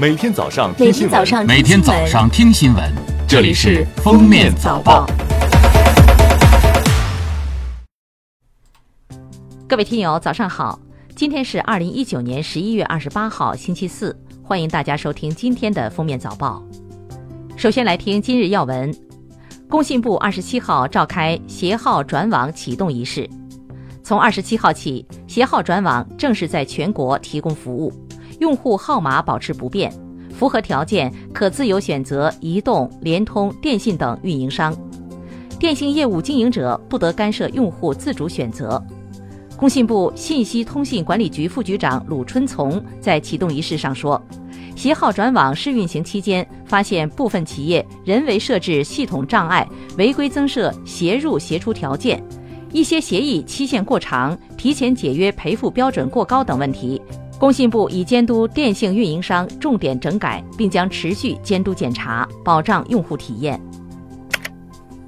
每天早上听新闻，每天早上听新闻，这里是《封面早报》。各位听友，早上好！今天是二零一九年十一月二十八号，星期四，欢迎大家收听今天的《封面早报》。首先来听今日要闻：工信部二十七号召开携号转网启动仪式。从二十七号起，携号转网正式在全国提供服务，用户号码保持不变，符合条件可自由选择移动、联通、电信等运营商，电信业务经营者不得干涉用户自主选择。工信部信息通信管理局副局长鲁春从在启动仪式上说，携号转网试运行期间，发现部分企业人为设置系统障碍，违规增设携入携出条件。一些协议期限过长、提前解约赔付标准过高等问题，工信部已监督电信运营商重点整改，并将持续监督检查，保障用户体验。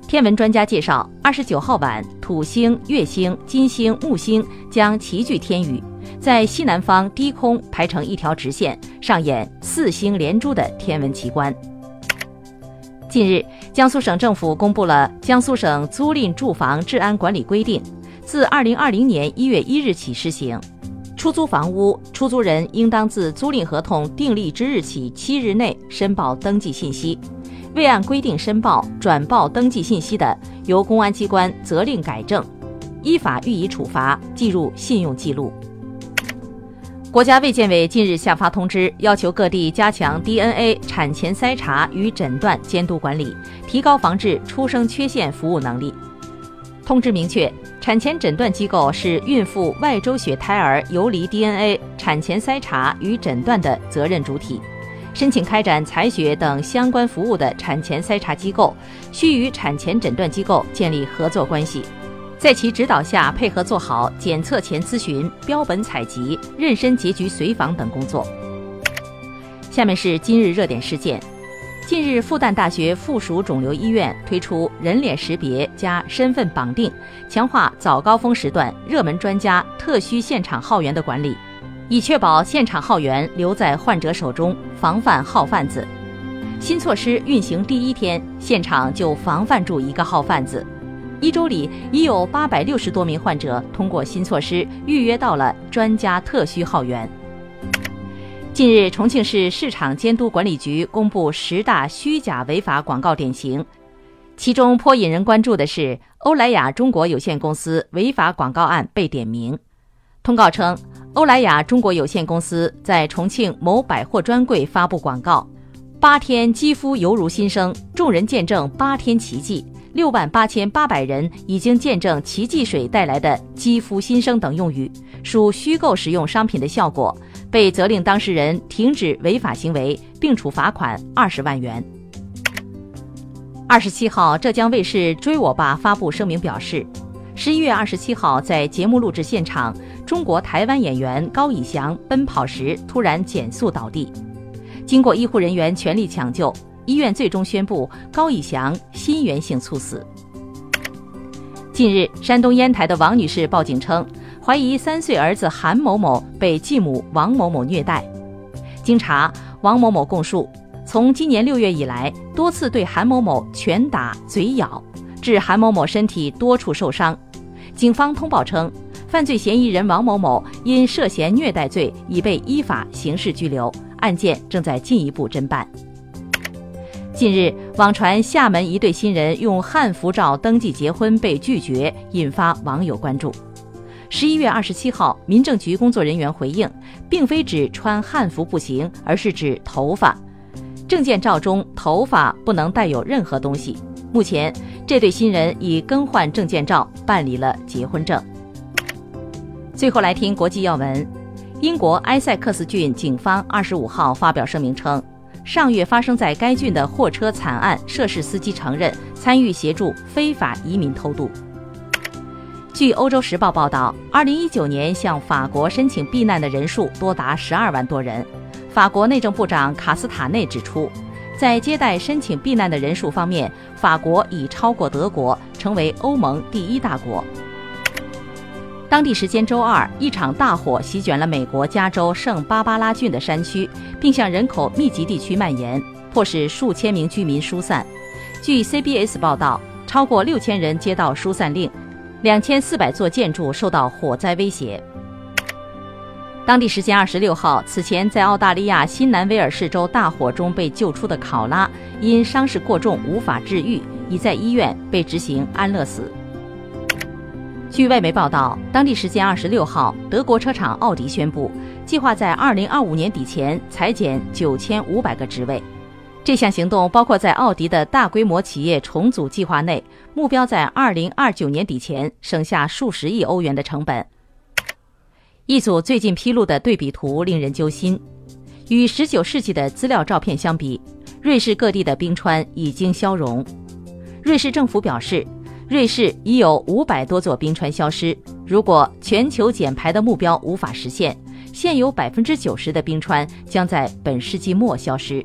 天文专家介绍，二十九号晚，土星、月星、金星、木星将齐聚天宇，在西南方低空排成一条直线，上演四星连珠的天文奇观。近日，江苏省政府公布了《江苏省租赁住房治安管理规定》，自二零二零年一月一日起施行。出租房屋出租人应当自租赁合同订立之日起七日内申报登记信息，未按规定申报、转报登记信息的，由公安机关责令改正，依法予以处罚，记入信用记录。国家卫健委近日下发通知，要求各地加强 DNA 产前筛查与诊断监督管理，提高防治出生缺陷服务能力。通知明确，产前诊断机构是孕妇外周血胎儿游离 DNA 产前筛查与诊断的责任主体。申请开展采血等相关服务的产前筛查机构，需与产前诊断机构建立合作关系。在其指导下，配合做好检测前咨询、标本采集、妊娠结局随访等工作。下面是今日热点事件：近日，复旦大学附属肿瘤医院推出人脸识别加身份绑定，强化早高峰时段热门专家特需现场号源的管理，以确保现场号源留在患者手中，防范号贩子。新措施运行第一天，现场就防范住一个号贩子。一周里已有八百六十多名患者通过新措施预约到了专家特需号源。近日，重庆市市场监督管理局公布十大虚假违法广告典型，其中颇引人关注的是欧莱雅中国有限公司违法广告案被点名。通告称，欧莱雅中国有限公司在重庆某百货专柜发布广告：“八天肌肤犹如新生，众人见证八天奇迹。”六万八千八百人已经见证奇迹水带来的肌肤新生等用语，属虚构使用商品的效果，被责令当事人停止违法行为，并处罚款二十万元。二十七号，浙江卫视《追我吧》发布声明表示，十一月二十七号在节目录制现场，中国台湾演员高以翔奔跑时突然减速倒地，经过医护人员全力抢救。医院最终宣布高以翔心源性猝死。近日，山东烟台的王女士报警称，怀疑三岁儿子韩某某被继母王某某虐待。经查，王某某供述，从今年六月以来，多次对韩某某拳打、嘴咬，致韩某某身体多处受伤。警方通报称，犯罪嫌疑人王某某因涉嫌虐待罪已被依法刑事拘留，案件正在进一步侦办。近日，网传厦门一对新人用汉服照登记结婚被拒绝，引发网友关注。十一月二十七号，民政局工作人员回应，并非指穿汉服不行，而是指头发。证件照中头发不能带有任何东西。目前，这对新人已更换证件照，办理了结婚证。最后来听国际要闻，英国埃塞克斯郡警方二十五号发表声明称。上月发生在该郡的货车惨案，涉事司机承认参与协助非法移民偷渡。据《欧洲时报》报道，2019年向法国申请避难的人数多达12万多人。法国内政部长卡斯塔内指出，在接待申请避难的人数方面，法国已超过德国，成为欧盟第一大国。当地时间周二，一场大火席卷了美国加州圣巴巴拉郡的山区，并向人口密集地区蔓延，迫使数千名居民疏散。据 CBS 报道，超过六千人接到疏散令，两千四百座建筑受到火灾威胁。当地时间二十六号，此前在澳大利亚新南威尔士州大火中被救出的考拉，因伤势过重无法治愈，已在医院被执行安乐死。据外媒报道，当地时间二十六号，德国车厂奥迪宣布，计划在二零二五年底前裁减九千五百个职位。这项行动包括在奥迪的大规模企业重组计划内，目标在二零二九年底前省下数十亿欧元的成本。一组最近披露的对比图令人揪心，与十九世纪的资料照片相比，瑞士各地的冰川已经消融。瑞士政府表示。瑞士已有五百多座冰川消失。如果全球减排的目标无法实现，现有百分之九十的冰川将在本世纪末消失。